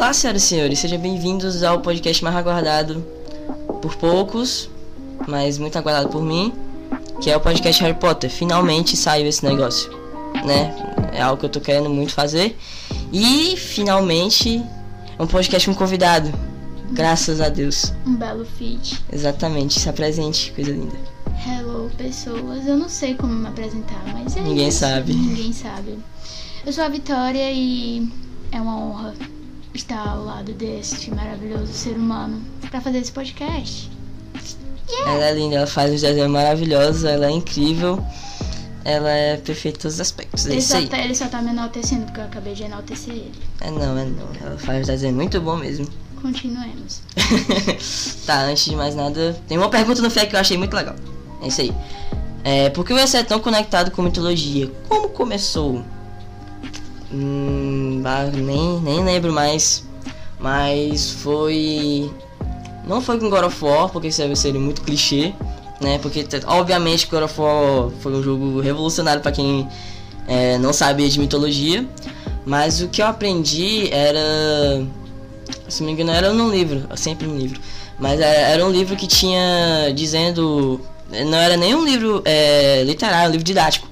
Olá, senhoras e senhores, sejam bem-vindos ao podcast mais aguardado por poucos, mas muito aguardado por mim, que é o podcast Harry Potter. Finalmente saiu esse negócio, né? É algo que eu tô querendo muito fazer. E finalmente um podcast com convidado. Graças a Deus. Um belo feed. Exatamente, se apresente, coisa linda. Hello, pessoas. Eu não sei como me apresentar, mas é Ninguém isso. sabe. Ninguém sabe. Eu sou a Vitória e é uma honra estar ao lado deste maravilhoso ser humano para fazer esse podcast. Ela é linda, ela faz uns desenhos maravilhosos, ela é incrível. Ela é perfeita em todos os aspectos. É Ele só, tá, ele só tá me enaltecendo porque eu acabei de enaltecer ele. É não, é não. Ela faz uns desenhos muito bom mesmo. Continuemos. tá, antes de mais nada, tem uma pergunta no FEC que eu achei muito legal. É isso aí. É, por que você é tão conectado com mitologia? Como começou? Hum, nem, nem lembro mais. Mas foi. Não foi com God of War, porque isso seria muito clichê, né? Porque, obviamente, God of War foi um jogo revolucionário para quem é, não sabia de mitologia. Mas o que eu aprendi era. Se me engano, era num livro, sempre num livro. Mas era, era um livro que tinha dizendo. Não era nem um livro é, literário, um livro didático.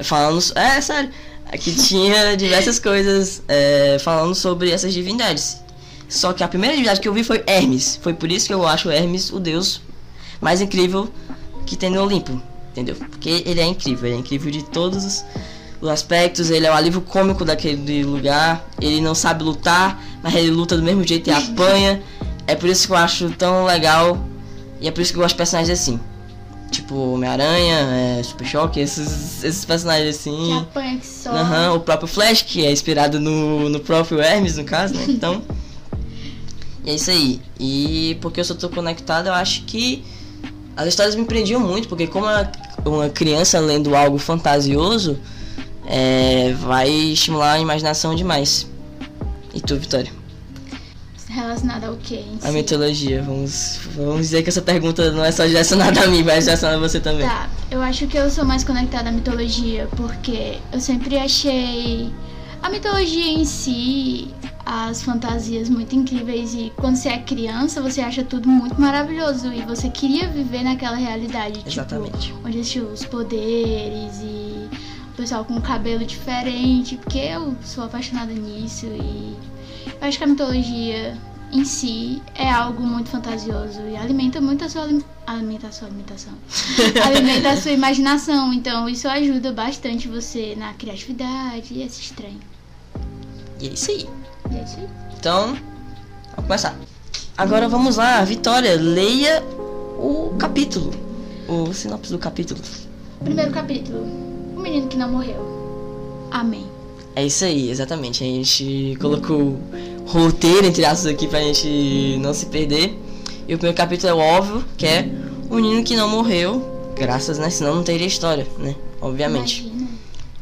Falando. É, sério. Que tinha diversas coisas é, falando sobre essas divindades. Só que a primeira divindade que eu vi foi Hermes. Foi por isso que eu acho Hermes o deus mais incrível que tem no Olimpo. Entendeu? Porque ele é incrível, ele é incrível de todos os, os aspectos. Ele é o alívio cômico daquele lugar. Ele não sabe lutar, mas ele luta do mesmo jeito e apanha. É por isso que eu acho tão legal. E é por isso que eu gosto de personagens assim. Tipo Homem-Aranha, é, Super Choque, esses, esses personagens Que assim. apanha que só. Aham, o próprio Flash, que é inspirado no, no próprio Hermes, no caso, né? Então. e é isso aí. E porque eu só tô conectado, eu acho que as histórias me prendiam muito, porque como a- uma criança lendo algo fantasioso, é, vai estimular a imaginação demais. E tu, Vitória? Relacionado ao quê? em A mitologia. Vamos, vamos dizer que essa pergunta não é só direcionada a mim, mas direcionada a você também. Tá, eu acho que eu sou mais conectada à mitologia porque eu sempre achei a mitologia em si, as fantasias muito incríveis e quando você é criança você acha tudo muito maravilhoso e você queria viver naquela realidade, Exatamente. tipo, onde existiam os poderes e o pessoal com cabelo diferente, porque eu sou apaixonada nisso e eu acho que a mitologia em si é algo muito fantasioso e alimenta muito a sua alim- alimenta a sua alimentação. alimenta a sua imaginação, então isso ajuda bastante você na criatividade e esse estranho. E é isso aí. E é isso aí. Então, vamos começar. Agora vamos lá, Vitória, leia o capítulo. O sinopse do capítulo. Primeiro capítulo. O menino que não morreu. Amém. É isso aí, exatamente. A gente colocou roteiro, entre aspas, aqui pra gente não se perder. E o primeiro capítulo é o óbvio, que é o menino que não morreu. Graças, né? Senão não teria história, né? Obviamente. Imagina.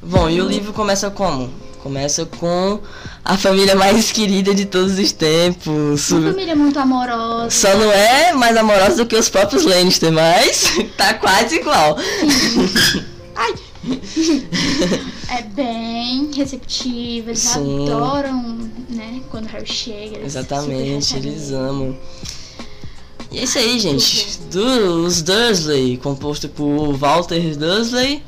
Bom, e o livro começa como? Começa com a família mais querida de todos os tempos. Uma família muito amorosa. Só não é mais amorosa do que os próprios Lannister, mas tá quase igual. Ai! é bem receptiva, eles Sim. adoram, né? Quando o Harry chega. Eles Exatamente, eles ele. amam. E é isso aí, gente. Dos Dursley, composto por Walter Dursley,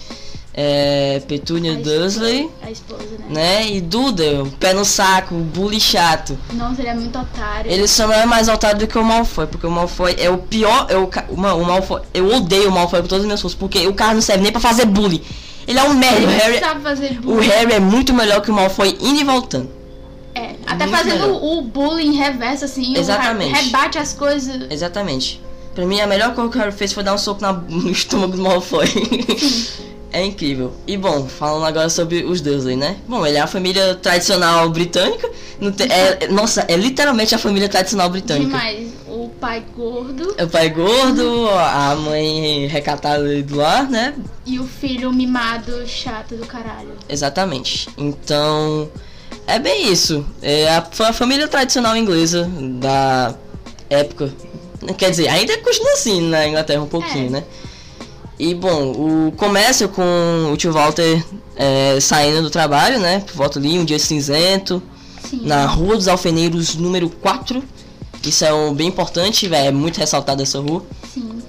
é, Petunia A esposa- Dursley, A esposa, né? né? E Duda, pé no saco, bully chato. Nossa, ele é muito otário. Ele só não é mais otário do que o Malfoy, porque o Malfoy é o pior. É o, mano, o Malfoy, eu odeio o Malfoy com todas as minhas forças, porque o cara não serve nem pra fazer bullying. Ele é um merda. O Harry, sabe fazer o. Harry é muito melhor que o Malfoy indo e voltando. É, até muito fazendo melhor. o bullying reverso, assim. Exatamente. Rebate as coisas. Exatamente. Pra mim, a melhor coisa que o Harry fez foi dar um soco na- no estômago do Malfoy. é incrível. E bom, falando agora sobre os Dursley, né? Bom, ele é a família tradicional britânica. Não tem- é- nossa, é literalmente a família tradicional britânica. Demais. O pai gordo É o pai gordo, a mãe recatada do lar, né? e o filho mimado chato do caralho. Exatamente. Então, é bem isso. É a, a família tradicional inglesa da época. Quer dizer, ainda continua assim na Inglaterra um pouquinho, É. né? E bom, o começa com o tio Walter é, saindo do trabalho, né? Por volta ali, um dia cinzento. Sim. na Rua dos Alfeneiros, número 4. Isso é um, bem importante, é muito ressaltado essa rua, Sim.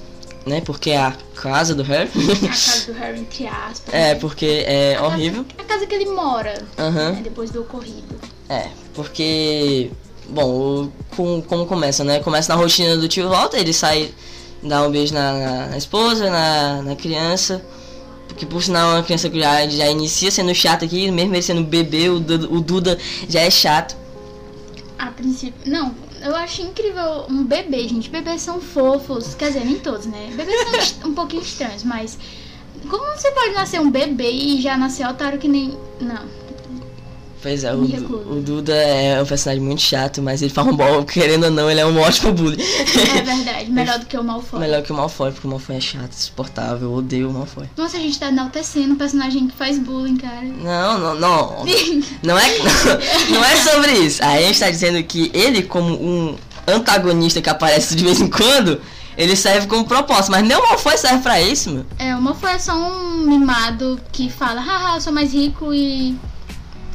né? Porque é a casa do Harry. A casa do Harry, entre aspas. é, né? porque é A casa- horrível. A casa que ele mora, Aham. né, depois do ocorrido. É, porque. Bom, o- com, como começa, né? Começa na rotina do tio Walter, ele sai, dá um beijo na, na- na esposa, na, na criança. Porque por sinal uma criança que já, já inicia sendo chata aqui, mesmo ele sendo bebê, o, Duda- o Duda já é chato. A princípio. Não, eu acho incrível um bebê, gente. Bebês são fofos. Quer dizer, nem todos, né? Bebês são um pouquinho estranhos, mas. Como você pode nascer um bebê e já nascer otário que nem. Não. Pois é, o, o Duda é um personagem muito chato, mas ele faz um bom, querendo ou não, ele é um ótimo bully. É verdade. Melhor do que o Malfoy. Melhor que o Malfoy, porque o Malfoy é chato, insuportável, eu odeio o Malfoy. Nossa, a gente tá enaltecendo um personagem que faz bullying, cara. Não, não, não. Não é, não, não é sobre isso. A gente tá dizendo que ele, como um antagonista que aparece de vez em quando, ele serve como propósito. Mas nem o Malfoy serve pra isso, meu. É, o Malfoy é só um mimado que fala, haha, eu sou mais rico e.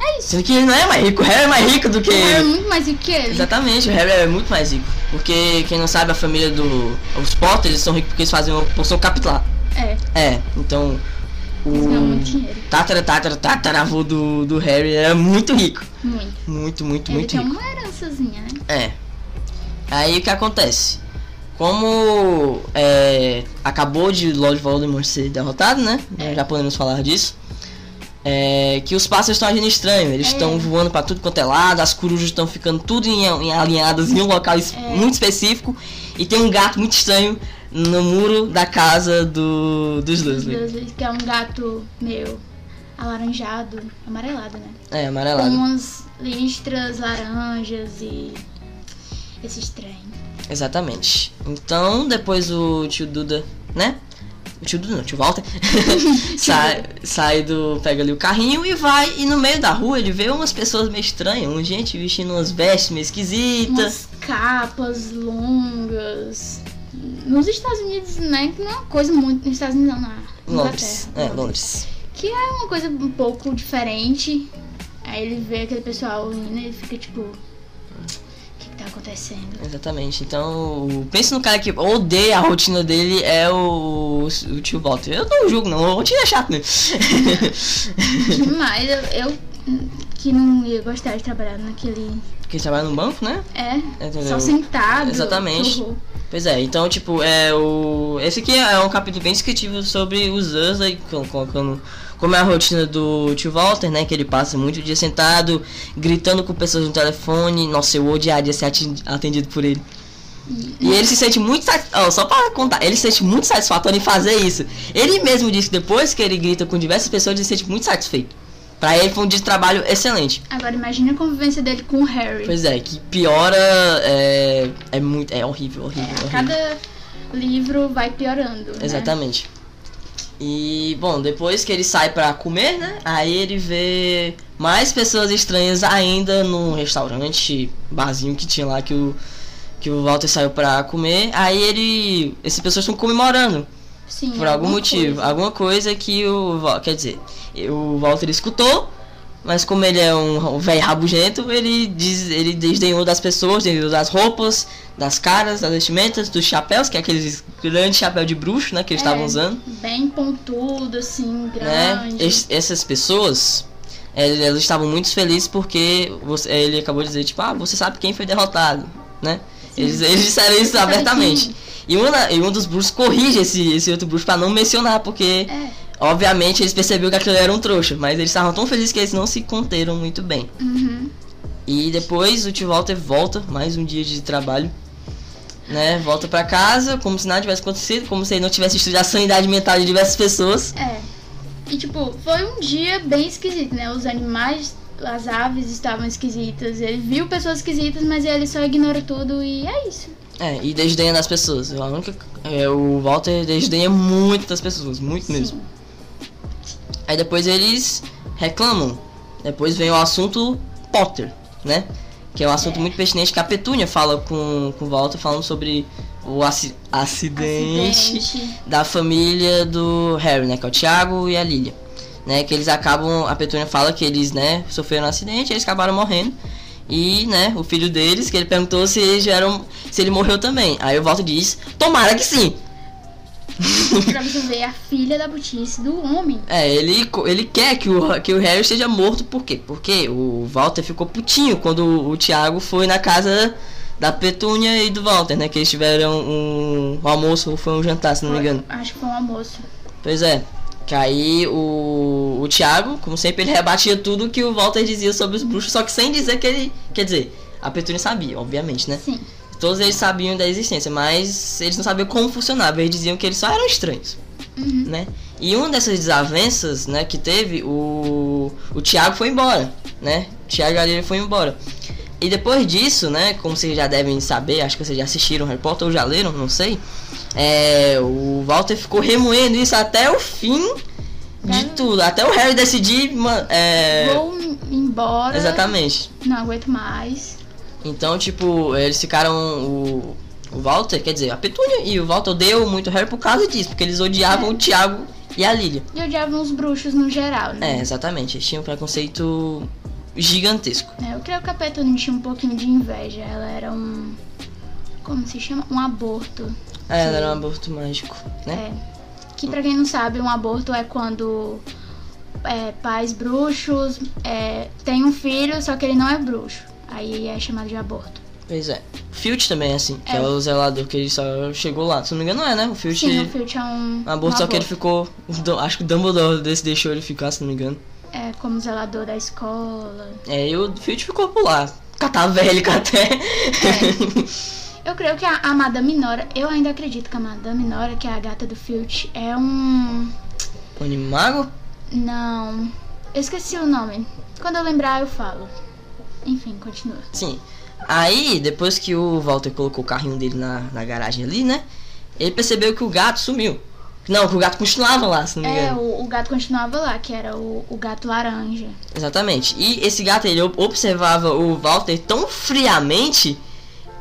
É isso. Sendo que ele não é mais rico, o Harry é mais rico do que O Harry é muito mais rico que ele. Exatamente, o Harry é muito mais rico. Porque, quem não sabe, a família do... Os Potter, eles são ricos porque eles fazem uma poção capilar. É, É, então... O dinheiro. tatara, tatara, tataravô do, do Harry é muito rico. Muito. Muito, muito, ele muito tem rico. uma herançazinha, né? É. Aí o que acontece? Como é, acabou de Lord Voldemort ser derrotado, né? É. Já podemos falar disso. É, que os pássaros estão agindo estranho. Eles É. estão voando pra tudo quanto é lado, as corujas estão ficando tudo em, em alinhadas em um local es- É. muito específico. E tem um gato muito estranho no muro da casa do, dos Os Dursley. Que é um gato meio alaranjado, amarelado, né? É, Com amarelado. umas listras laranjas e esse estranho. Exatamente. Então, depois o tio Duda, né? O tio Duda não, o tio Walter. sai, sai do. pega ali o carrinho e vai. E no meio da rua ele vê umas pessoas meio estranhas. Um gente vestindo umas vestes meio esquisitas. Umas capas longas. Nos Estados Unidos, né? Que não é uma coisa muito. Nos Estados Unidos, não, na Londres. Inglaterra. É, Londres. Que é uma coisa um pouco diferente. Aí ele vê aquele pessoal indo e ele fica tipo. Acontecendo? Exatamente. Então, pense no cara que odeia a rotina dele é o, o tio Walter. Eu não julgo, não. A rotina é chato mesmo. Demais. Eu, eu que não ia gostar de trabalhar naquele. Porque ele trabalha no banco, né? É, Entendeu? só sentado. Exatamente. que horror. Pois é, então, tipo, é o. Esse aqui é um capítulo bem descritivo sobre os Dursley, col- colocando como é a rotina do tio Walter, né? Que ele passa muito dia sentado, gritando com pessoas no telefone. Nossa, eu odiaria ser atendido por ele. E ele se sente muito só pra contar, ele se sente muito satisfatório em fazer isso. Ele mesmo disse que depois que ele grita com diversas pessoas, ele se sente muito satisfeito. Pra ele foi um dia de trabalho excelente. Agora imagine a convivência dele com o Harry. Pois é, que piora é, é muito. É horrível, horrível, É, horrível. cada livro vai piorando. né? E, bom, depois que ele sai pra comer, né? Aí ele vê mais pessoas estranhas ainda no restaurante, barzinho que tinha lá que o, que o Walter saiu pra comer. Aí ele. Essas pessoas estão comemorando Sim, por algum motivo. coisa. Alguma coisa que o. Quer dizer, o Walter escutou. Mas como ele é um velho rabugento, ele diz, ele desdenhou das pessoas, desdenhou das roupas, das caras, das vestimentas, dos chapéus, que é aqueles grandes chapéu de bruxo, né, que eles É, estavam usando, Bem pontudo, assim, né? grande. Es- essas pessoas, elas, elas estavam muito felizes porque você, ele acabou de dizer, tipo, ah, você sabe quem foi derrotado, né? Eles, eles disseram isso abertamente. E, uma, e um dos bruxos corrige esse, esse outro bruxo pra não mencionar, porque É. Obviamente eles perceberam que aquilo era um trouxa, mas eles estavam tão felizes que eles não se conteram muito bem. Uhum. E depois o tio Walter volta, mais um dia de trabalho, né? Volta pra casa, como se nada tivesse acontecido, como se ele não tivesse estudado a sanidade mental de diversas pessoas. É. E tipo, foi um dia bem esquisito, né? Os animais, as aves estavam esquisitas. Ele viu pessoas esquisitas, mas ele só ignora tudo e é isso. É, e desdenha das pessoas. A única, é, o Walter desdenha muito das pessoas, muito mesmo. Aí depois eles reclamam. Depois vem o assunto Potter, né? Que é um assunto É. muito pertinente que a Petúnia fala com, com o Walter falando sobre o aci- acidente, Acidente. da família do Harry, né? Que é o Thiago e a Lilia. Né, que eles acabam, a Petúnia fala que eles, né, sofreram um acidente, eles acabaram morrendo. E, né, o filho deles, que ele perguntou se eles eram, se ele morreu também. Aí o Walter diz, tomara que sim. Pra você ver a filha da butice do homem. É, ele, ele quer que o, que o Harry seja morto, por quê? Porque o Walter ficou putinho quando o, o Thiago foi na casa da Petúnia e do Walter, né? Que eles tiveram um, um almoço ou foi um jantar, se não Foi- me engano. Acho que foi um almoço. Pois é. Que aí o, o Thiago, como sempre, ele rebatia tudo que o Walter dizia sobre os bruxos, só que sem dizer que ele. Quer dizer, a Petúnia sabia, obviamente, né? Sim. Todos eles sabiam da existência, mas eles não sabiam como funcionava. Eles diziam que eles só eram estranhos, Uhum. né? E uma dessas desavenças, né, que teve, o, o Thiago foi embora, né? O Thiago ali foi embora. E depois disso, né, como vocês já devem saber, acho que vocês já assistiram Harry Potter ou já leram, não sei. É, o Walter ficou remoendo isso até o fim de É. tudo. Até o Harry decidir. É, Vou embora. exatamente. Não aguento mais. Então, tipo, eles ficaram. O, o Walter, quer dizer, a Petúnia e o Walter odeiam muito Harry por causa disso, porque eles odiavam É. o Tiago e a Lilia. E odiavam os bruxos no geral, É, né? exatamente. Eles tinham um preconceito gigantesco. É, eu creio que a Petúnia tinha um pouquinho de inveja. Ela era um. Como se chama? Um aborto. É, ela Sim. era um aborto mágico, né? É. Que pra quem não sabe, um aborto é quando é, pais bruxos é, têm um filho, só que ele não é bruxo. Aí é chamado de aborto. Pois é. O Filch também é assim, que é. É. o zelador que ele só chegou lá. Se não me engano, não é, né? O Filch. Sim, o Filch é um. um aborto, um só que ele ficou. Acho que o Dumbledore desse deixou ele ficar, se não me engano. É como zelador da escola. É, e o Filch ficou por lá. Catavélico até. Eu creio que a, a Madame Nora, eu ainda acredito que a Madame Nora, que é a gata do Filch, é um. Animago? Não. Eu esqueci o nome. Quando eu lembrar, eu falo. Enfim, continua. Sim. Aí, depois que o Walter colocou o carrinho dele na, na garagem ali, né? Ele percebeu que o gato sumiu. Não, que o gato continuava lá, se não me É, engano. o, o gato continuava lá, que era o, o gato laranja. Exatamente. E esse gato, ele ob- observava o Walter tão friamente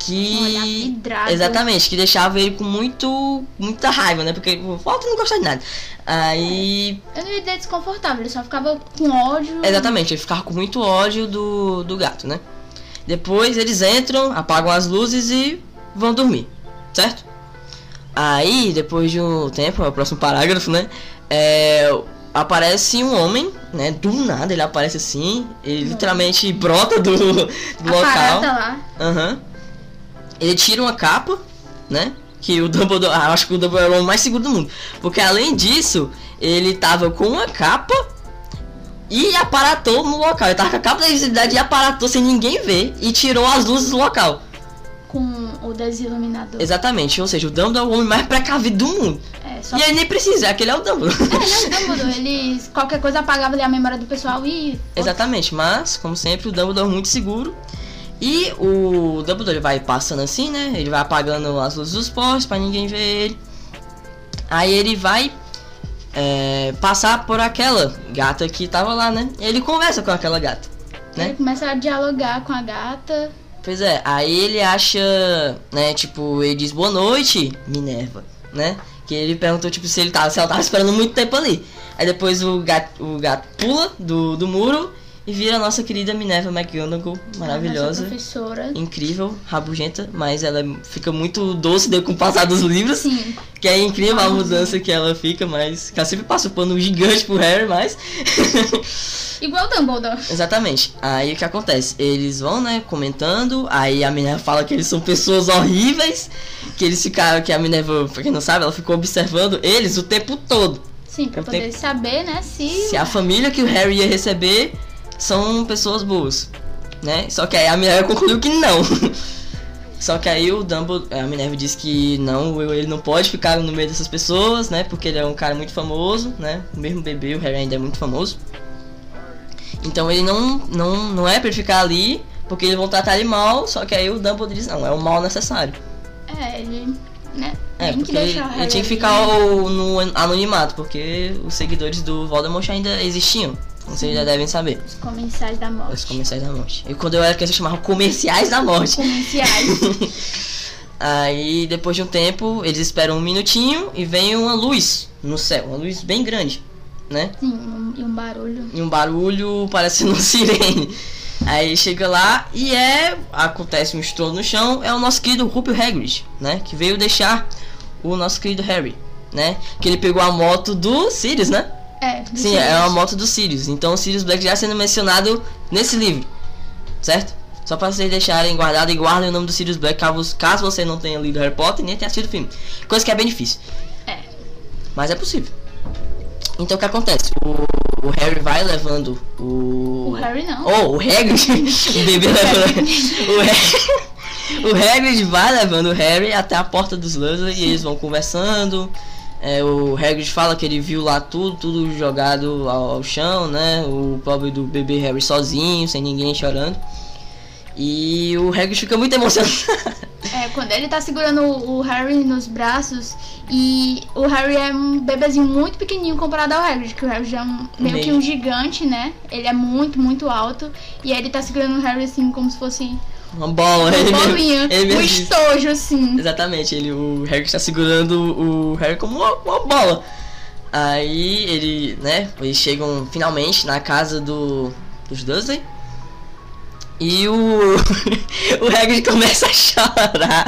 que... Vidrado. Exatamente, que deixava ele com muito, muita raiva, né? Porque o Walter não gostava de nada. Aí, Eu não ia dizer desconfortável, ele só ficava com ódio. exatamente, ele ficava com muito ódio do, do gato, né? Depois eles entram, apagam as luzes e vão dormir, certo? Aí, depois de um tempo, é o próximo parágrafo, né? É, aparece um homem, né? Do nada ele aparece assim, ele literalmente brota do, do local. lá. Aham. Ele tira uma capa, né? Que o Dumbledore. Ah, acho que o Dumbledore é o homem mais seguro do mundo. Porque além disso, ele tava com uma capa e aparatou no local. Ele tava com a capa da invisibilidade e aparatou sem ninguém ver e tirou as luzes do local. Com o desiluminador. Exatamente, ou seja, o Dumbledore é o homem mais precavido do mundo. É, só E ele nem precisa, aquele é o Dumbledore. É, não, Dumbledore, ele qualquer coisa apagava ali a memória do pessoal e. Exatamente, mas, como sempre, o Dumbledore é muito seguro. E o Dumbledore ele vai passando assim, né? Ele vai apagando as luzes dos postes pra ninguém ver ele. Aí ele vai é, passar por aquela gata que tava lá, né? Ele conversa com aquela gata, Ele né? começa a dialogar com a gata. Pois é, aí ele acha, né? Tipo, ele diz boa noite, Minerva, né? Que ele perguntou, tipo, se ele tava, se ela tava esperando muito tempo ali. Aí depois o gato, o gato pula do, do muro e vira a nossa querida Minerva McGonagall, maravilhosa. professora. incrível, rabugenta, mas ela fica muito doce com o passar dos livros. Sim. Que é incrível a mudança que ela fica, mas. Que ela sempre passa o pano gigante pro Harry, mas. Igual o Dumbledore. Exatamente. Aí o que acontece? Eles vão, né, comentando, aí a Minerva fala que eles são pessoas horríveis, que eles ficaram, que a Minerva, pra quem não sabe, ela ficou observando eles o tempo todo. Sim, pra Eu poder tenho- saber, né, se. Se a família que o Harry ia receber são pessoas boas, né? Só que aí a Minerva concluiu que não. Só que aí o Dumbledore, a Minerva disse que não, ele não pode ficar no meio dessas pessoas, né? Porque ele é um cara muito famoso, né? O mesmo bebê, o Harry ainda é muito famoso. Então ele não, não, não é pra ele ficar ali, porque eles vão tratar ele mal, só que aí o Dumbledore diz, não, é o mal necessário. É, ele. Né? É, tem que porque ele, deixar o ele Harry tinha que ficar o- no anonimato, porque os seguidores do Voldemort ainda existiam. Vocês já devem saber. Os comensais da morte. Os comerciais da morte. E quando eu era criança eu chamava comerciais da morte. Comerciais. Aí depois de um tempo eles esperam um minutinho e vem uma luz no céu, uma luz bem grande, né? Sim, um- e um barulho. E um barulho parecendo uma sirene. Aí chega lá e é. Acontece um estouro no chão. É o nosso querido Rupert Hagrid, né? Que veio deixar o nosso querido Harry, né? Que ele pegou a moto do Sirius, né? É, do Sim, Sirius. é uma moto do Sirius. Então o Sirius Black já sendo mencionado nesse livro. Certo? Só pra vocês deixarem guardado e guardem o nome do Sirius Black caso, você não tenha lido Harry Potter e nem tenha assistido o filme. Coisa que é bem difícil. É. Mas é possível. Então o que acontece? O, o Harry vai levando o. O Harry não. Oh, o Hagrid. o bebê levando. o, Hagrid, o Hagrid vai levando o Harry até a porta dos Dursley e eles vão conversando. É, o Hagrid fala que ele viu lá tudo, tudo jogado ao, ao chão, né? O pobre do bebê Harry sozinho, sem ninguém chorando. E o Hagrid fica muito emocionado. É, quando ele tá segurando o Harry nos braços e o Harry é um bebezinho muito pequenininho comparado ao Hagrid, que o Harry já é um, meio que um gigante, né? Ele é muito, muito alto e aí ele tá segurando o Harry assim como se fosse Uma bola. uma ele bolinha, ele um mesmo disse. estojo assim. Exatamente, ele, o Harry está segurando o Harry como uma, uma bola. Aí ele, né, eles chegam finalmente na casa do, dos Dursley. E o, o Hagrid começa a chorar.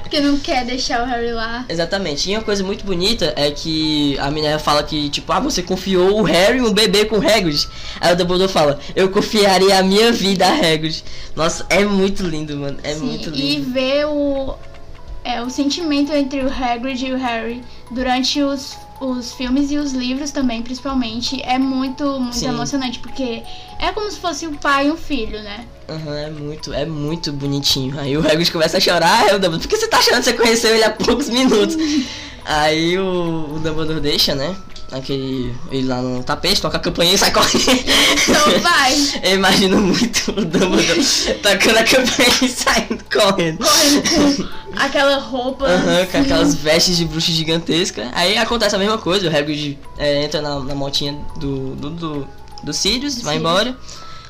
Porque não quer deixar o Harry lá. Exatamente. E uma coisa muito bonita é que a Minerva fala que, tipo, ah, você confiou o Harry, um bebê com o Hagrid. Aí o Dumbledore fala, eu confiaria a minha vida a Hagrid. Nossa, é muito lindo, mano. É Sim, muito E lindo. ver o, é, o sentimento entre o Hagrid e o Harry durante os, os filmes e os livros também, principalmente, é muito, muito Sim. emocionante, porque é como se fosse um pai e um filho, né? Aham, é muito, é muito bonitinho. Aí o Hagrid começa a chorar, o Dumbledore, por que você tá chorando? Você conheceu ele há poucos minutos. aí o, o Dumbledore deixa, né? Aquele, ele lá no tapete, toca a campainha e sai correndo. Então vai, Eu imagino muito o Dumbledore tocando a campainha e saindo correndo. correndo com aquela roupa. Aham, com aquelas vestes de bruxa gigantesca. Aí acontece a mesma coisa, o Hagrid é, entra na, na motinha do, do, do, do Sirius, Do vai embora.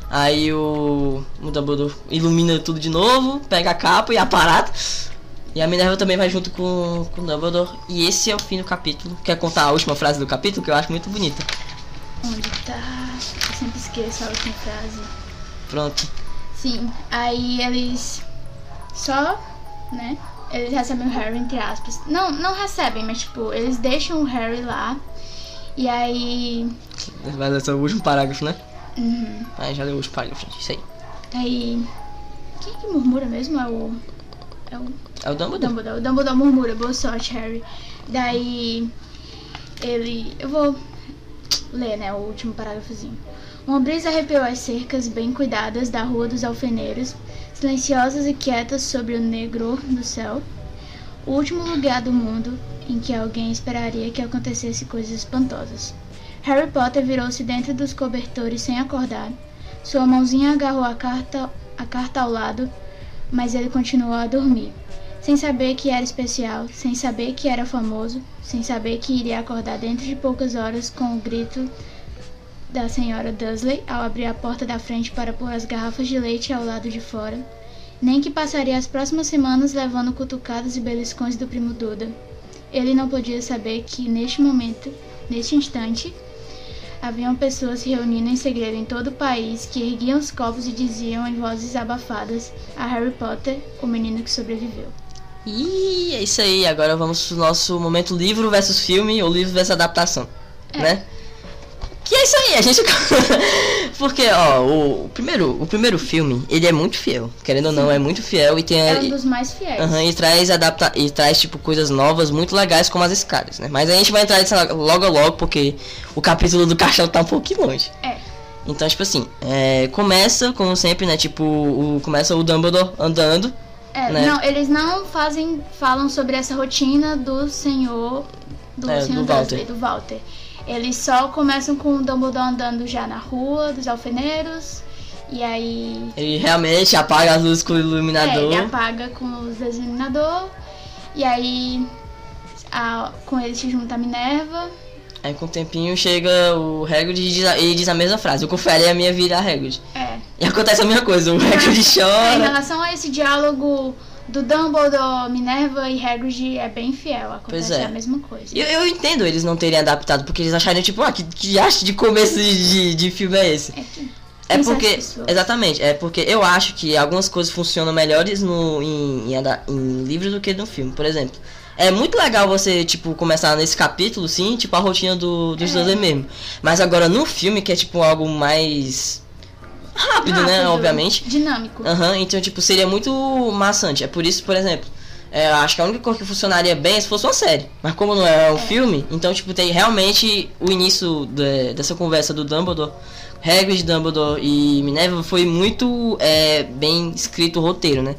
Aí o, o Dumbledore ilumina tudo de novo, pega a capa e aparato. E a Minerva também vai junto com, com o Dumbledore. E esse é o fim do capítulo. Quer contar a última frase do capítulo, que eu acho muito bonita. Onde tá? Eu sempre esqueço a última frase. Pronto. Sim, aí eles só, né? Eles recebem o Harry, entre aspas. Não, não recebem, mas tipo, eles deixam o Harry lá. E aí. Vai ler só o último parágrafo, né? uhum, Aí já leu o último parágrafo, gente. Isso aí. aí. Quem que murmura mesmo? É o. É o É o Dumbledore. Dumbledore. O Dumbledore murmura, boa sorte, Harry. Daí. Ele. Eu vou ler, né? O último parágrafozinho. Uma brisa arrepiou as cercas bem cuidadas da Rua dos Alfeneiros, silenciosas e quietas sobre o negro do céu. O último lugar do mundo em que alguém esperaria que acontecesse coisas espantosas. Harry Potter virou-se dentro dos cobertores sem acordar. Sua mãozinha agarrou a carta, a carta ao lado, mas ele continuou a dormir. Sem saber que era especial, sem saber que era famoso, sem saber que iria acordar dentro de poucas horas com o grito da senhora Dursley ao abrir a porta da frente para pôr as garrafas de leite ao lado de fora, nem que passaria as próximas semanas levando cutucadas e beliscões do primo Duda. Ele não podia saber que neste momento, neste instante, haviam pessoas se reunindo em segredo em todo o país que erguiam os copos e diziam em vozes abafadas a Harry Potter, o menino que sobreviveu. E é isso aí, agora vamos pro nosso momento livro versus filme ou livro versus adaptação, É. né? Que é isso aí, a gente Porque, ó, o, o primeiro, o primeiro filme, ele é muito fiel, querendo ou não, é muito fiel e tem É um dos mais fiéis. Aham, e traz adapta e traz tipo coisas novas muito legais como as escadas, né? Mas a gente vai entrar nisso logo logo porque o capítulo do caixão tá um pouquinho longe. É. Então, tipo assim, é, começa, como sempre, né? Tipo, o, começa o Dumbledore andando. É, né? Não, eles não fazem, falam sobre essa rotina do senhor, do É, senhor do Walter. do Walter. Eles só começam com o Dumbledore andando já na rua dos alfeneiros, e aí Ele realmente apaga as luzes com o é, iluminador. ele apaga com os iluminador, e aí a- com ele se junta a Minerva. Aí com o tempinho chega o Hagrid e diz, a- e diz a mesma frase. Eu confiarei a minha vida a Hagrid. É. E acontece a mesma coisa. O Hagrid É, em chora. relação a esse diálogo do Dumbledore, Minerva e Hagrid é bem fiel, acontece é. a mesma coisa. Eu, eu entendo eles não terem adaptado, porque eles acharam, tipo, ah, que, que acho de começo de, de, filme é esse? É que- É porque. Exatamente, é porque eu acho que algumas coisas funcionam melhores no, em, em, em livros do que no filme. Por exemplo, é muito legal você, tipo, começar nesse capítulo, sim, tipo, a rotina do, dos É. Dudley mesmo. Mas agora no filme, que é tipo algo mais. Rápido, né? Rápido, Obviamente. Dinâmico. Aham, então, tipo, seria muito maçante. É por isso, por exemplo, é, acho que a única coisa que funcionaria bem é se fosse uma série. Mas como não é um filme, então, tipo, tem realmente o início de- dessa conversa do Dumbledore, Hagrid, Dumbledore e Minerva foi muito é, bem escrito o roteiro, né?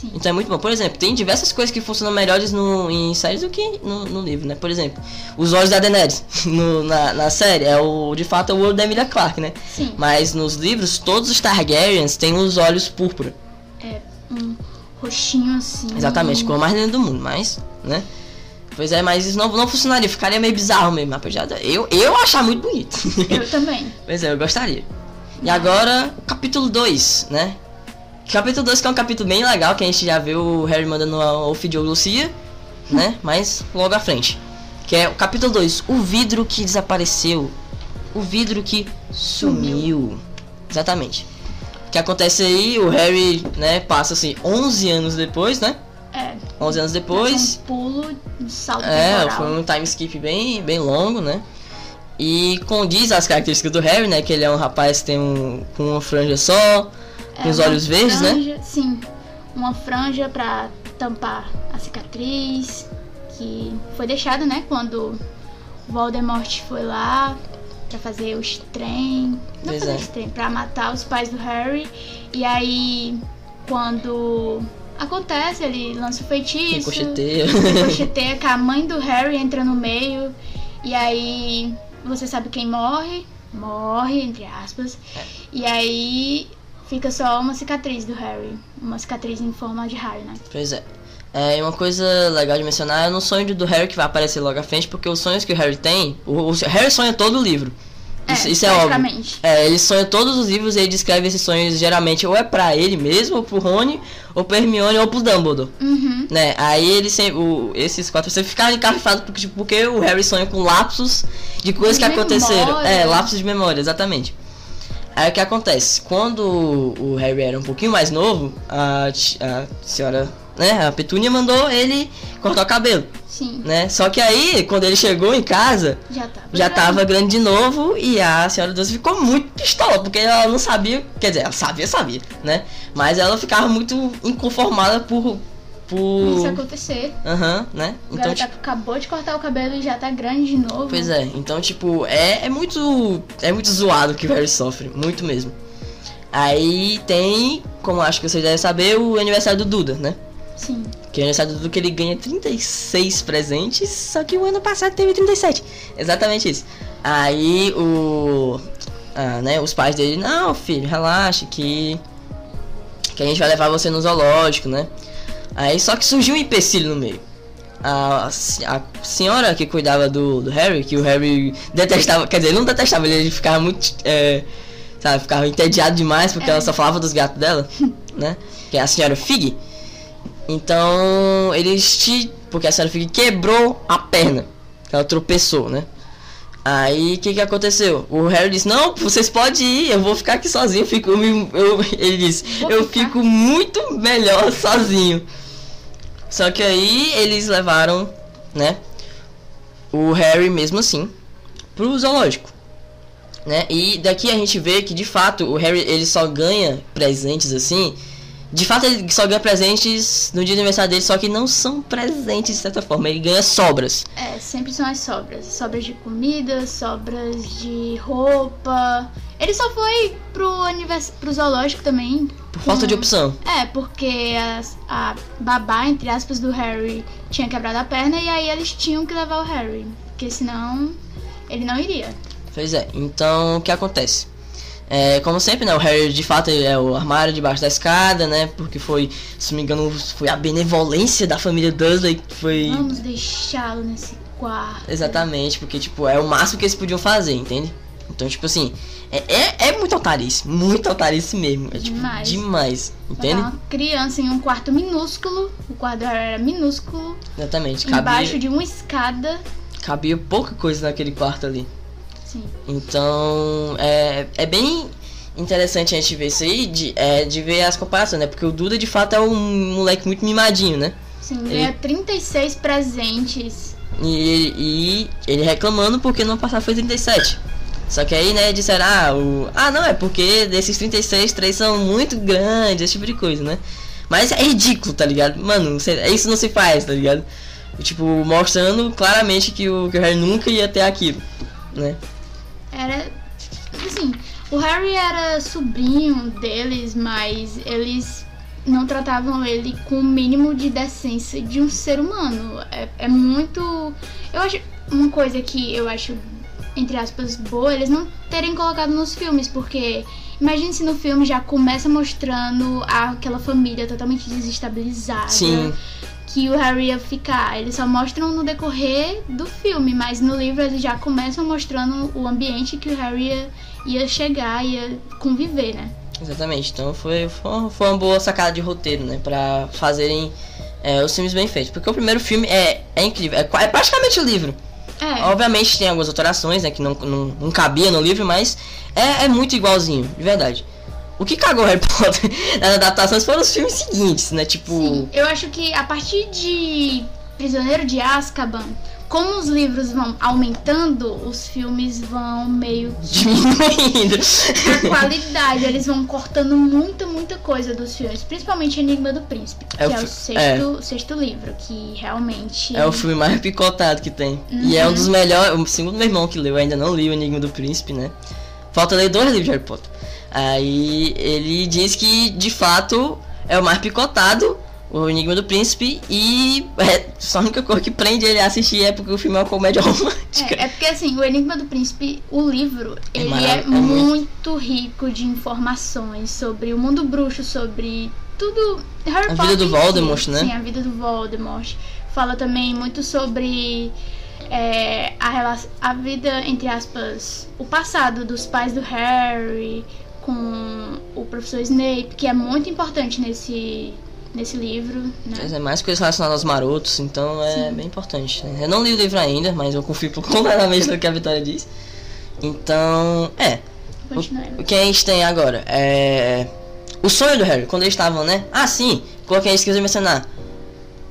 Sim. Então é muito bom. Por exemplo, tem diversas coisas que funcionam melhores no, em séries do que no, no livro, né? Por exemplo, os olhos da Daenerys no- na, na série é o, de fato, é o olho da Emilia Clarke, né? Sim. Mas nos livros, todos os Targaryens têm os olhos púrpura. É um roxinho assim. Exatamente, cor mais linda do mundo, mas, né? Pois é, mas isso não, não funcionaria, ficaria meio bizarro mesmo, apesar eu, eu achar muito bonito. Eu também. pois é, eu gostaria. E agora, capítulo 2, né? Capítulo 2 que é um capítulo bem legal, que a gente já viu o Harry mandando a Ophidioglosia, né? Mas logo à frente. Que é o capítulo 2, o vidro que desapareceu. O vidro que sumiu. Exatamente. O que acontece aí, o Harry, né, passa assim 11 anos depois, né? É. 11 anos depois. Um pulo, um salto É, temporal. foi um time skip bem, bem longo, né? E condiz as características do Harry, né? Que ele é um rapaz que tem um, com uma franja só, É, os olhos verdes, né? franja- Sim. Uma franja pra tampar a cicatriz que foi deixada, né? Quando Voldemort foi lá pra fazer os trem. Não Pois fazer é. os trem, pra matar os pais do Harry. E aí, quando acontece, ele lança o feitiço. Ricocheteia. ricocheteia que a mãe do Harry entra no meio. E aí você sabe quem morre. Morre, entre aspas. É. E aí fica só uma cicatriz do Harry. Uma cicatriz em forma de raio, né? Pois é. É, e uma coisa legal de mencionar é no sonho do Harry que vai aparecer logo à frente, porque os sonhos que o Harry tem, o, o Harry sonha todo o livro. Isso é, isso é óbvio. É, ele sonha todos os livros e ele descreve esses sonhos geralmente ou é pra ele mesmo, ou pro Rony, ou pro Hermione, ou pro Dumbledore. Uhum. Né? Aí ele sempre. O, esses quatro você ficaram encarrefados porque, tipo, porque o Harry sonha com lapsos de coisas De que aconteceram. memória. É, lapsos de memória, exatamente. Aí o que acontece? Quando o Harry era um pouquinho mais novo, a, a senhora, né, a Petúnia mandou ele cortar o cabelo, Sim, né? Só que aí, quando ele chegou em casa, já tava. já grande. tava grande de novo e a senhora Deus ficou muito pistola, porque ela não sabia, quer dizer, ela sabia, sabia, né? Mas ela ficava muito inconformada por por Isso acontecer. Aham, né? O Então, garoto tipo, acabou de cortar o cabelo e já tá grande de novo. pois é, então tipo, é, é muito é muito zoado que o Harry sofre, muito mesmo. Aí tem, como acho que vocês devem saber, o aniversário do Duda, né? Sim. Que é o aniversário do Duda que ele ganha 36 presentes, só que o ano passado teve 37. Exatamente isso. Aí o. Ah, né, os pais dele, não, filho, relaxa, que. Que a gente vai levar você no zoológico, né? Aí só que surgiu um empecilho no meio. A, a senhora que cuidava do, do Harry, que o Harry detestava, quer dizer, ele não detestava, ele ficava muito. É, sabe, ficava entediado demais porque É. ela só falava dos gatos dela, né? Que é a senhora Fig. Então, eles te. Porque a senhora Fig quebrou a perna. Ela tropeçou, né? Aí, o que que aconteceu? O Harry disse, não, vocês podem ir, eu vou ficar aqui sozinho. Eu fico, eu, eu- ele disse, Vou eu ficar." fico muito melhor sozinho. Só que aí, eles levaram, né? O Harry, mesmo assim, pro zoológico. Né? E daqui a gente vê que, de fato, o Harry, ele só ganha presentes assim... De fato, ele só ganha presentes no dia do aniversário dele, só que não são presentes de certa forma. Ele ganha sobras. É, sempre são as sobras. Sobras de comida, sobras de roupa. Ele só foi pro, univers... pro zoológico também. Por falta de opção. É, porque as- a babá, entre aspas, do Harry tinha quebrado a perna e aí eles tinham que levar o Harry. Porque senão ele não iria. Pois é, então o que acontece? É, como sempre, né? O Harry de fato é o armário debaixo da escada, né? Porque foi, se não me engano, foi a benevolência da família Dursley que foi. Vamos deixá-lo nesse quarto. Exatamente, porque tipo, é o máximo que eles podiam fazer, entende? Então, tipo assim, é, é, é muito altarice, muito altarice mesmo. É tipo, Demais. demais, entende? uma criança em um quarto minúsculo. O quarto era minúsculo. Exatamente, Embaixo cabia, de uma escada. cabia pouca coisa naquele quarto ali. Sim. Então, é, é bem interessante a gente ver isso aí, de, é, de ver as comparações, né? Porque o Duda de fato é um moleque muito mimadinho, né? Sim, ganha 36 presentes. E, e ele reclamando porque no ano passado foi 37. Só que aí, né, disseram, ah, o... ah, não, é porque desses 36, três são muito grandes, esse tipo de coisa, né? Mas é ridículo, tá ligado? Mano, isso não se faz, tá ligado? Tipo, mostrando claramente que o, que o Harry nunca ia ter aquilo, né? Era. Assim, o Harry era sobrinho deles, mas eles não tratavam ele com o mínimo de decência de um ser humano. É, é muito. Eu acho. Uma coisa que eu acho entre aspas, boa, eles não terem colocado nos filmes, porque imagine se no filme já começa mostrando aquela família totalmente desestabilizada. Sim. Que o Harry ia ficar. Eles só mostram no decorrer do filme, mas no livro eles já começam mostrando o ambiente que o Harry ia, ia chegar, ia conviver, né? Exatamente, então foi, foi uma boa sacada de roteiro, né? Pra fazerem é, os filmes bem feitos. Porque o primeiro filme é, é incrível, é, é praticamente o livro. É. Obviamente tem algumas alterações, né, que não, não, não cabia no livro, mas é, é muito igualzinho, de verdade. O que cagou Harry Potter nas adaptações foram os filmes seguintes, né? Tipo. Sim, eu acho que a partir de Prisioneiro de Azkaban, como os livros vão aumentando, os filmes vão meio diminuindo. A qualidade, eles vão cortando muita, muita coisa dos filmes, principalmente Enigma do Príncipe, que é o, é o sexto, é. sexto livro, que realmente. É o filme mais picotado que tem. Uhum. E é um dos melhores. O segundo meu irmão que leu, ainda não li o Enigma do Príncipe, né? Falta ler dois livros de Harry Potter. Aí ele diz que de fato é o mais picotado o Enigma do Príncipe e é, só a única coisa que prende ele a assistir é porque o filme é uma comédia romântica. É, é porque assim, o Enigma do Príncipe, o livro, é ele é, muito rico de informações sobre o mundo bruxo, sobre tudo. Harry a Potter vida do Voldemort, si. né? Sim, a vida do Voldemort. Fala também muito sobre é, a, relação, a vida, entre aspas, o passado dos pais do Harry com o professor Snape, que é muito importante nesse nesse livro. Né? é mais coisas relacionadas aos marotos, então é Sim. bem importante. Né? Eu não li o livro ainda, mas eu confio completamente no que a Vitória diz. Então, é. O, o, que a gente tem agora é. O sonho do Harry, quando eles estavam, né? Ah, sim, coloquei esqueci de mencionar.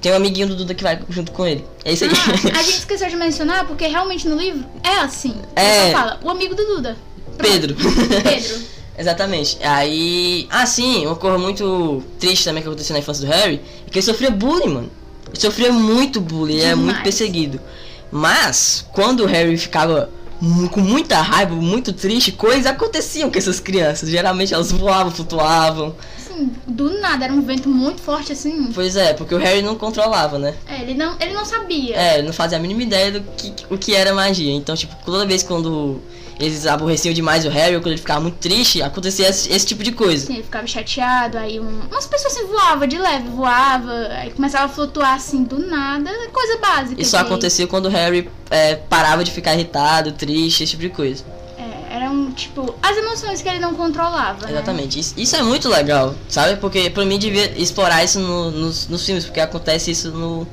Tem um amiguinho do Duda que vai junto com ele. É isso aqui. Ah, a gente esqueceu de mencionar porque realmente no livro é assim. É. Só fala, o amigo do Duda. Pronto. Pedro. Pedro. Exatamente. Aí. Ah, sim, uma coisa muito triste também que aconteceu na infância do Harry é que ele sofria bullying, mano. Ele sofria muito bullying, ele era muito perseguido. Mas, quando o Harry ficava com muita raiva, muito triste, coisas aconteciam com essas crianças. Geralmente elas voavam, flutuavam. Sim, do nada, era um vento muito forte assim. Pois é, porque o Harry não controlava, né? É, ele não, ele não sabia. É, ele não fazia a mínima ideia do que, o que era magia. Então, tipo, toda vez quando eles aborreciam demais o Harry, quando ele ficava muito triste, acontecia esse, esse tipo de coisa. Sim, ele ficava chateado, aí um, umas pessoas assim voava de leve, voava, aí começava a flutuar assim do nada, coisa básica. Isso acontecia quando o Harry é, parava de ficar irritado, triste, esse tipo de coisa. É, eram, tipo, as emoções que ele não controlava. Né? Exatamente. Né? Isso, isso, é muito legal, sabe? Porque pra mim devia explorar isso no, nos, nos filmes, porque acontece isso no.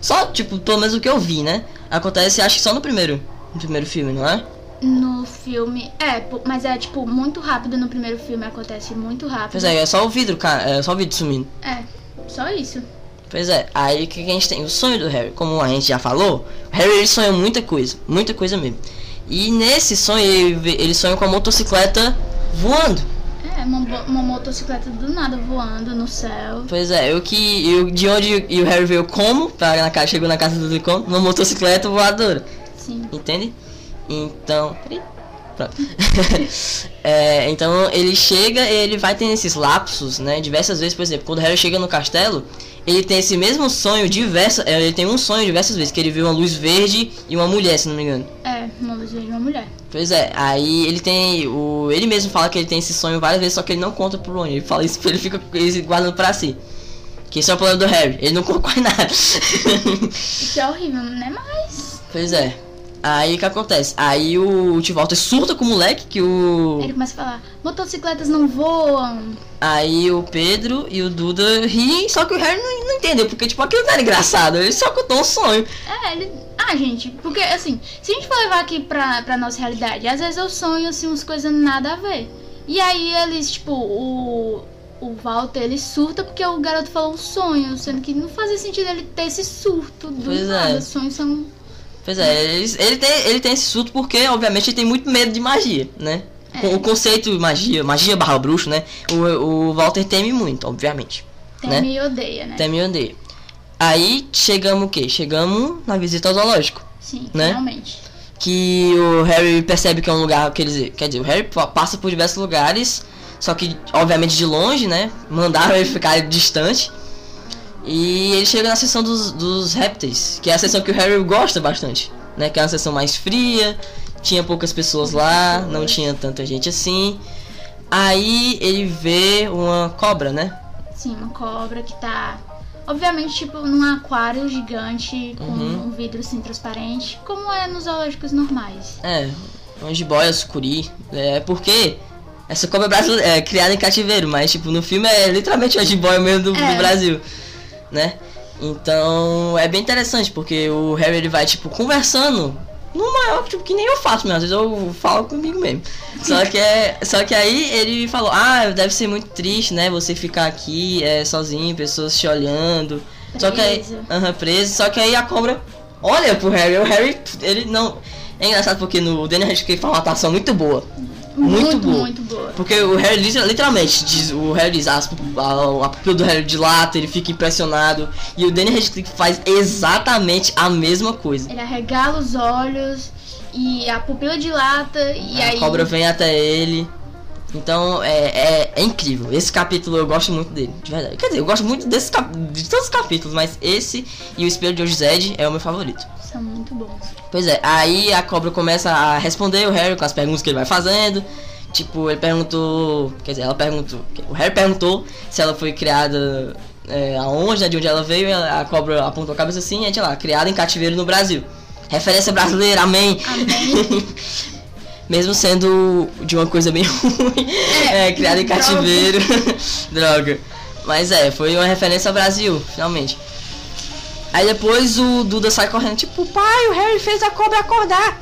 Só, tipo, pelo menos o que eu vi, né? Acontece, acho que só no primeiro. No primeiro filme, não é? No filme. É, mas é tipo muito rápido no primeiro filme, acontece muito rápido. Pois é, é só o vidro, cara. É só o vidro sumindo. É, só isso. Pois é, aí o que, a gente tem? O sonho do Harry, como a gente já falou, o Harry ele sonha muita coisa, muita coisa mesmo. E nesse sonho ele, ele sonha com a motocicleta voando. É, uma, uma motocicleta do nada voando no céu. Pois é, eu que. Eu, de onde e o Harry veio como? Pra, na, chegou na casa do como? Uma motocicleta voadora. Sim. Entende? Então. é, então ele chega e ele vai ter esses lapsos, né? Diversas vezes, por exemplo, quando o Harry chega no castelo, ele tem esse mesmo sonho diversas. É, ele tem um sonho diversas vezes, que ele viu uma luz verde e uma mulher, se não me engano. É, uma luz verde e uma mulher. Pois é, aí ele tem. O, ele mesmo fala que ele tem esse sonho várias vezes, só que ele não conta pro Rony. Ele fala isso, ele fica guardando pra si. Que isso é o problema do Harry, ele não em nada. Isso é horrível, né? Mas. Pois é. Aí o que acontece? Aí o T-Walter surta com o moleque que o. Ele começa a falar: motocicletas não voam. Aí o Pedro e o Duda riem, só que o Harry não, não entendeu, porque tipo, aquilo não era engraçado, ele só contou um sonho. É, ele. Ah, gente, porque assim, se a gente for levar aqui pra, pra nossa realidade, às vezes eu sonho assim, umas coisas nada a ver. E aí eles, tipo, o, o Walter, ele surta porque o garoto falou um sonho, sendo que não fazia sentido ele ter esse surto do Pois é. nada. Sonhos são. Pois é, ele, ele, tem, ele tem esse surto porque, obviamente, ele tem muito medo de magia, né? É. O conceito magia, magia barra bruxo, né? O, o Walter teme muito, obviamente. né? Teme e odeia, né? Teme e odeia. Aí chegamos o quê? Chegamos na visita ao zoológico. Sim, né? realmente. Que o Harry percebe que é um lugar. Quer dizer, quer dizer, o Harry pa- passa por diversos lugares. Só que, obviamente, de longe, né? Mandaram ele ficar distante. E ele chega na seção dos, dos répteis, que é a seção que o Harry gosta bastante, né? Que é uma seção mais fria, tinha poucas pessoas lá, não tinha tanta gente assim. Aí ele vê uma cobra, né? Sim, uma cobra que tá. Obviamente, tipo, num aquário gigante com Uhum. um vidro assim transparente, como é nos zoológicos normais. É, uma jiboia sucuri. É porque essa cobra brasileira é criada em cativeiro, mas tipo, no filme é literalmente uma jiboia mesmo do, do É. Brasil, né? Então é bem interessante, porque o Harry ele vai, tipo, conversando no maior, tipo, que nem eu faço mesmo, às vezes eu falo comigo mesmo. Só que é. Só que aí ele falou, ah, deve ser muito triste, né? Você ficar aqui é, sozinho, pessoas te olhando. Só que aí. Preso. Aham, preso. Só que aí a cobra olha pro Harry. O Harry, ele não. É engraçado porque no Daniel Radcliffe faz uma atuação muito boa. Muito, muito, boa. muito boa. Porque o Harry liter- literalmente diz, o Harry diz, "Ah, pup- a, a pupila do Harry dilata, ele fica impressionado. E o Daniel Radcliffe faz exatamente a mesma coisa. Ele arregala os olhos e a pupila dilata e a aí. cobra vem até ele. Então é, é, é incrível. Esse capítulo eu gosto muito dele, de verdade. Quer dizer, eu gosto muito desse cap- de todos os capítulos, mas esse e o Espelho de Zed é o meu favorito. São muito bons. Pois é, aí a cobra começa a responder o Harry com as perguntas que ele vai fazendo. Tipo, ele perguntou. Quer dizer, ela perguntou. O Harry perguntou se ela foi criada é, aonde, né, de onde ela veio. A cobra apontou a cabeça assim, e a gente lá, criada em cativeiro no Brasil. Referência brasileira, amém. Amém. Mesmo sendo de uma coisa bem ruim, é, criada em cativeiro. Droga. Mas é, foi uma referência ao Brasil, finalmente. Aí depois o Duda sai correndo, tipo, pai, o Harry fez a cobra acordar.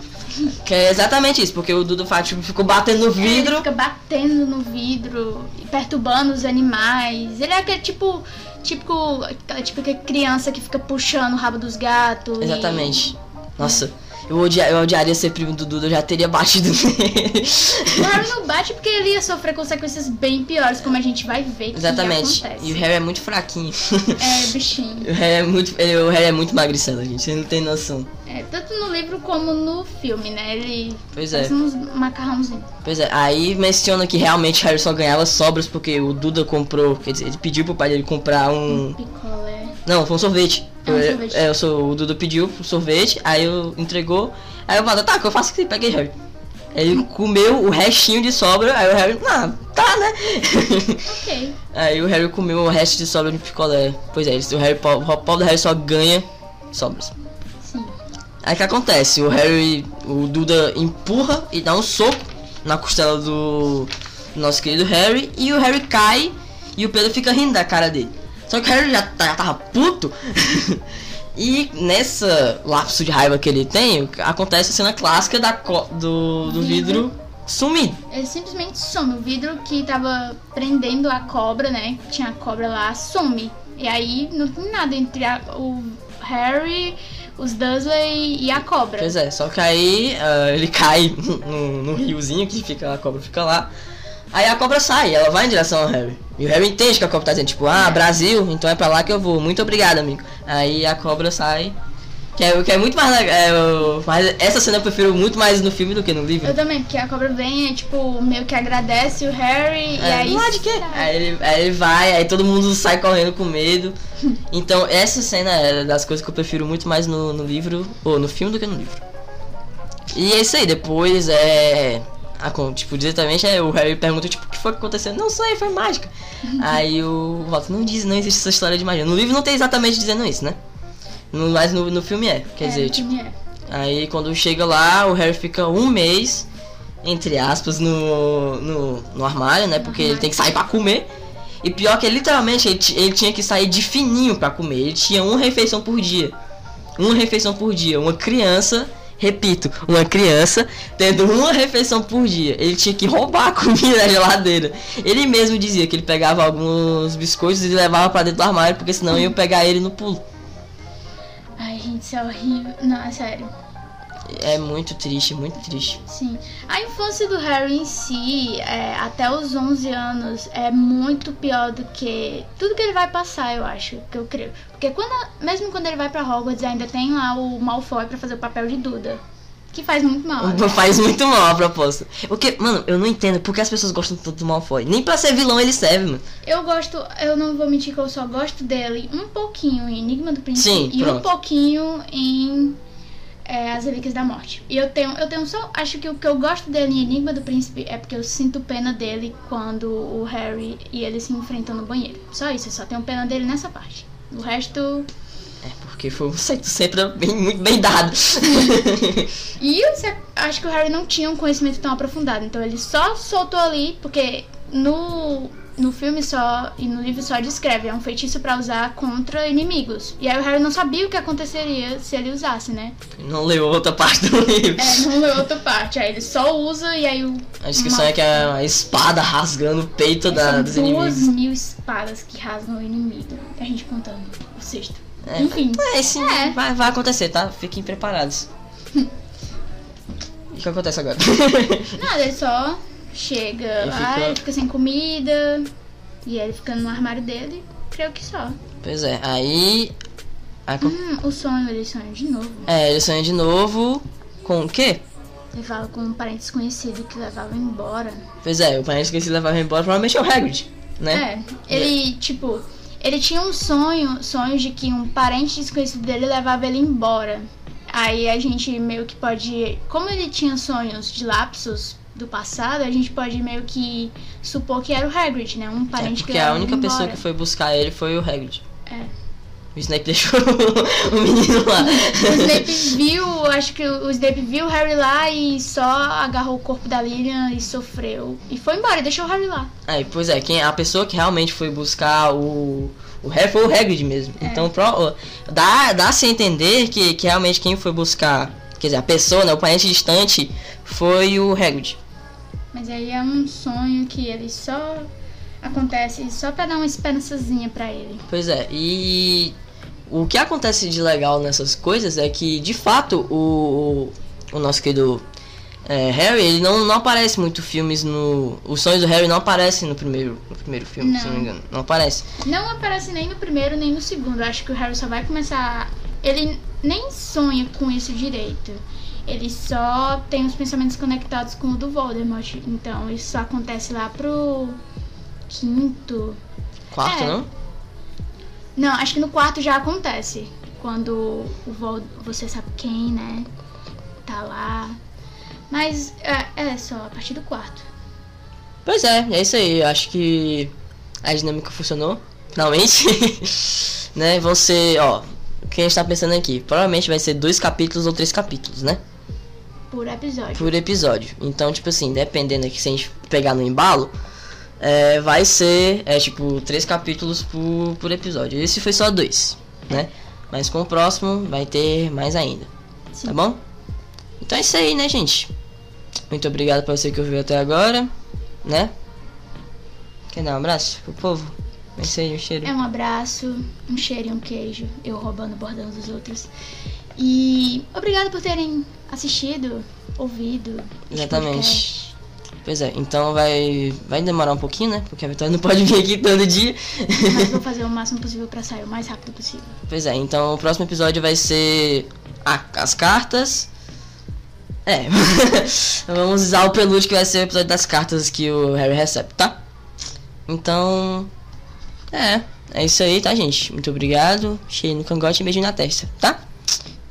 Que é exatamente isso, porque o Duda faz, tipo, ficou batendo no Ele vidro. fica batendo no vidro e perturbando os animais. Ele é aquele tipo. Tipo, tipo aquela criança que fica puxando o rabo dos gatos. e- Exatamente. Nossa, eu, odia, eu odiaria ser primo do Duda, eu já teria batido nele. O Harry não bate porque ele ia sofrer consequências bem piores, como a gente vai ver que Exatamente. E o Harry é muito fraquinho. É, bichinho. o, Harry é muito, ele- o Harry é muito magricelo, gente. Você não tem noção. É, tanto no livro como no filme, né? Ele Pois é. uns macarrãozinhos. Pois é, aí menciona que realmente Harry só ganhava sobras porque o Duda comprou, quer dizer, ele pediu pro pai dele comprar um. Picolé. Não, foi um sorvete. É um Eu- sorvete. É, eu sou, o Duda pediu um sorvete, aí eu entregou, aí eu falei, tá, que eu faço aqui? Peguei Harry. Ele comeu o restinho de sobra, aí o Harry, ah, tá, né? Ok. aí o Harry comeu o resto de sobra de picolé. Pois é, o Harry, o pobre do Harry só ganha sobras. Sim. Aí o que acontece? O Harry, o Duda empurra e dá um soco na costela do nosso querido Harry e o Harry cai e o Pedro fica rindo da cara dele. Só que o Harry já, tá- já tava puto. e nessa lapso de raiva que ele tem, acontece a cena clássica da do, do vidro sumido. Ele simplesmente some. O vidro que tava prendendo a cobra, né? que Tinha a cobra lá, some. E aí não tem nada entre a- o Harry, os Dursley e a cobra. Pois é, só que aí ah, ele cai no, no riozinho que fica, a cobra fica lá. Aí a cobra sai, ela vai em direção ao Harry. E o Harry entende que a cobra tá dizendo, tipo, ah, Brasil, então é pra lá que eu vou. Muito obrigado, amigo. Aí a cobra sai. Que é, que é muito mais legal. É, o- mas essa cena eu prefiro muito mais no filme do que no livro. Eu também, porque a cobra vem e, tipo, meio que agradece o Harry e É, aí. lá de quê? Aí ele, aí ele vai, aí todo mundo sai correndo com medo. Então, essa cena é das coisas que eu prefiro muito mais no, no livro, ou no filme do que no livro. E é isso aí, depois é. A con- tipo, diretamente é, o Harry pergunta, tipo, o que foi que aconteceu? Não sei, foi mágica. aí o Walter não diz, não existe essa história de magia. No livro não tem exatamente dizendo isso, né? No, mas no, no filme é. Quer É, dizer, tipo. é. Aí quando chega lá, o Harry fica um mês, entre aspas, no, no, no armário, né? Porque ele tem que sair pra comer. E pior que literalmente ele, ele tinha que sair de fininho pra comer. Ele tinha uma refeição por dia. Uma refeição por dia. Uma criança repito, uma criança tendo uma refeição por dia. Ele tinha que roubar a comida da geladeira. Ele mesmo dizia que ele pegava alguns biscoitos e levava para dentro do armário, porque senão eu pegar ele no pulo. Ai, gente, isso é horrível. Não, é sério. É muito triste, muito triste. Sim. A infância do Harry em si, é, até os 11 anos, é muito pior do que tudo que ele vai passar, eu acho, que eu creio. Porque quando, mesmo quando ele vai pra Hogwarts, ainda tem lá o Malfoy pra fazer o papel de Duda. Que faz muito mal. né? Faz muito mal a proposta. Porque, mano, eu não entendo porque as pessoas gostam tanto do Malfoy. Nem pra ser vilão ele serve, mano. Eu gosto, eu não vou mentir que eu só gosto dele um pouquinho em Enigma do Príncipe Sim, e um pronto. pouquinho em é, As Relíquias da Morte. E eu tenho, eu tenho só, acho que o que eu gosto dele em Enigma do Príncipe é porque eu sinto pena dele quando o Harry e ele se enfrentam no banheiro. Só isso, eu só tenho pena dele nessa parte. O resto É porque foi um conceito sempre bem, muito bem dado. E eu acho que o Harry não tinha um conhecimento tão aprofundado, então ele só soltou ali, porque no, no filme só e no livro só descreve, é um feitiço pra usar contra inimigos. E aí o Harry não sabia o que aconteceria se ele usasse, né? não leu outra parte do livro. É, não leu outra parte, aí ele só usa e aí o. A descrição é que é a espada rasgando o peito da, São dos duas inimigos. mil espadas que rasgam o inimigo. A gente contando o sexto. É, Enfim. É, sim, É. Vai, vai acontecer, tá? Fiquem preparados. E o que acontece agora? Nada, ele só chega Ele lá, fica- ele fica sem comida. E ele fica no armário dele, creio que só. pois é, aí. Hum, o sonho, ele sonha de novo. é, ele sonha de novo com o quê? Ele fala com um parente desconhecido que levava embora. Pois é, o parente se levava embora provavelmente é o Hagrid, né? É, ele, tipo, ele tinha um sonho, sonhos de que um parente desconhecido dele levava ele embora. Aí a gente meio que pode, como ele tinha sonhos de lapsos do passado, a gente pode meio que supor que era o Hagrid, né? Um É, parente que porque a levava única ele pessoa embora. que foi buscar ele foi o Hagrid. É. O Snape deixou o menino lá. O Snape viu, acho que o Snape viu o Harry lá e só agarrou o corpo da Lilian e sofreu. E foi embora, e deixou o Harry lá. Aí, pois é, quem, a pessoa que realmente foi buscar o, o Harry foi o Hagrid mesmo. É. Então, pro, dá, dá-se a entender que, que realmente quem foi buscar, quer dizer, a pessoa, né, o parente distante, foi o Hagrid. Mas aí é um sonho que ele só acontece só pra dar uma esperançazinha pra ele. Pois é, e o que acontece de legal nessas coisas é que, de fato, o, o, nosso querido é, Harry, ele não, não aparece muito filmes no... Os sonhos do Harry não aparecem no primeiro, no primeiro filme, se não me Não. engano. Não aparece. Não aparece nem no primeiro nem no segundo. Eu acho que o Harry só vai começar. Ele nem sonha com isso direito. Ele só tem os pensamentos conectados com o do Voldemort. Então isso só acontece lá pro quinto. Quarto, É. não? Não, acho que no quarto já acontece. Quando o Vold... você sabe quem, né? Tá lá. Mas é, é só a partir do quarto. Pois é, é isso aí. Acho que a dinâmica funcionou, finalmente. né? Vão ser, ó, o que a gente tá pensando aqui? Provavelmente vai ser dois capítulos ou três capítulos, né? Por episódio. Por episódio. Então, tipo assim, dependendo aqui, se a gente pegar no embalo, é, vai ser, é, tipo, três capítulos por, por episódio. Esse foi só dois, né? Mas com o próximo vai ter mais ainda, Sim. tá bom? Então é isso aí, né, gente? Muito obrigado pra você que ouviu até agora, né? Quer dar um abraço pro povo? É isso aí, um cheiro. É um abraço, um cheiro e um queijo, eu roubando o bordão dos outros. E obrigado por terem assistido, ouvido. Exatamente. Pois é, então vai, vai demorar um pouquinho, né? Porque a Vitória não pode vir aqui todo dia. Mas vou fazer o máximo possível pra sair o mais rápido possível. Pois é, então o próximo episódio vai ser ah, as cartas. É, vamos usar o pelúcio que vai ser o episódio das cartas que o Harry recebe, tá? Então, é, é isso aí, tá, gente? Muito obrigado. Cheio no cangote e beijinho na testa, tá?